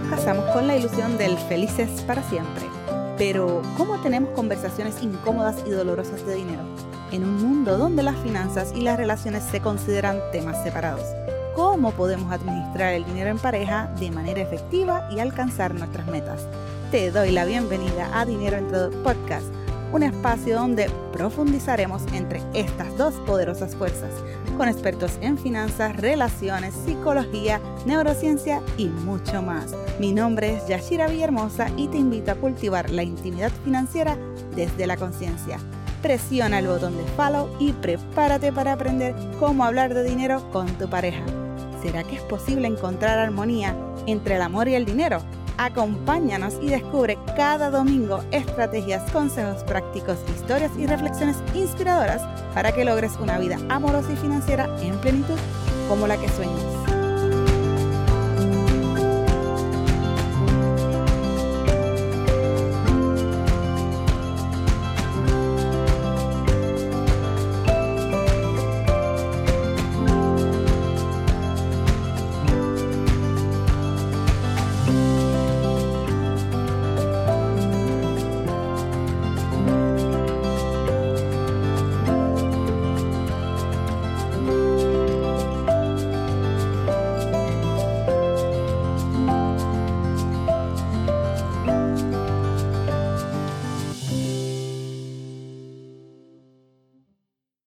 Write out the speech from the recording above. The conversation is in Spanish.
comenzamos con la ilusión del felices para siempre. Pero, ¿cómo tenemos conversaciones incómodas y dolorosas de dinero? En un mundo donde las finanzas y las relaciones se consideran temas separados. ¿Cómo podemos administrar el dinero en pareja de manera efectiva y alcanzar nuestras metas? Te doy la bienvenida a Dinero entre Podcast, un espacio donde profundizaremos entre estas dos poderosas fuerzas con expertos en finanzas, relaciones, psicología, neurociencia y mucho más. Mi nombre es Yashira Villahermosa y te invito a cultivar la intimidad financiera desde la conciencia. Presiona el botón de follow y prepárate para aprender cómo hablar de dinero con tu pareja. ¿Será que es posible encontrar armonía entre el amor y el dinero? Acompáñanos y descubre cada domingo estrategias, consejos prácticos, historias y reflexiones inspiradoras para que logres una vida amorosa y financiera en plenitud como la que sueñas.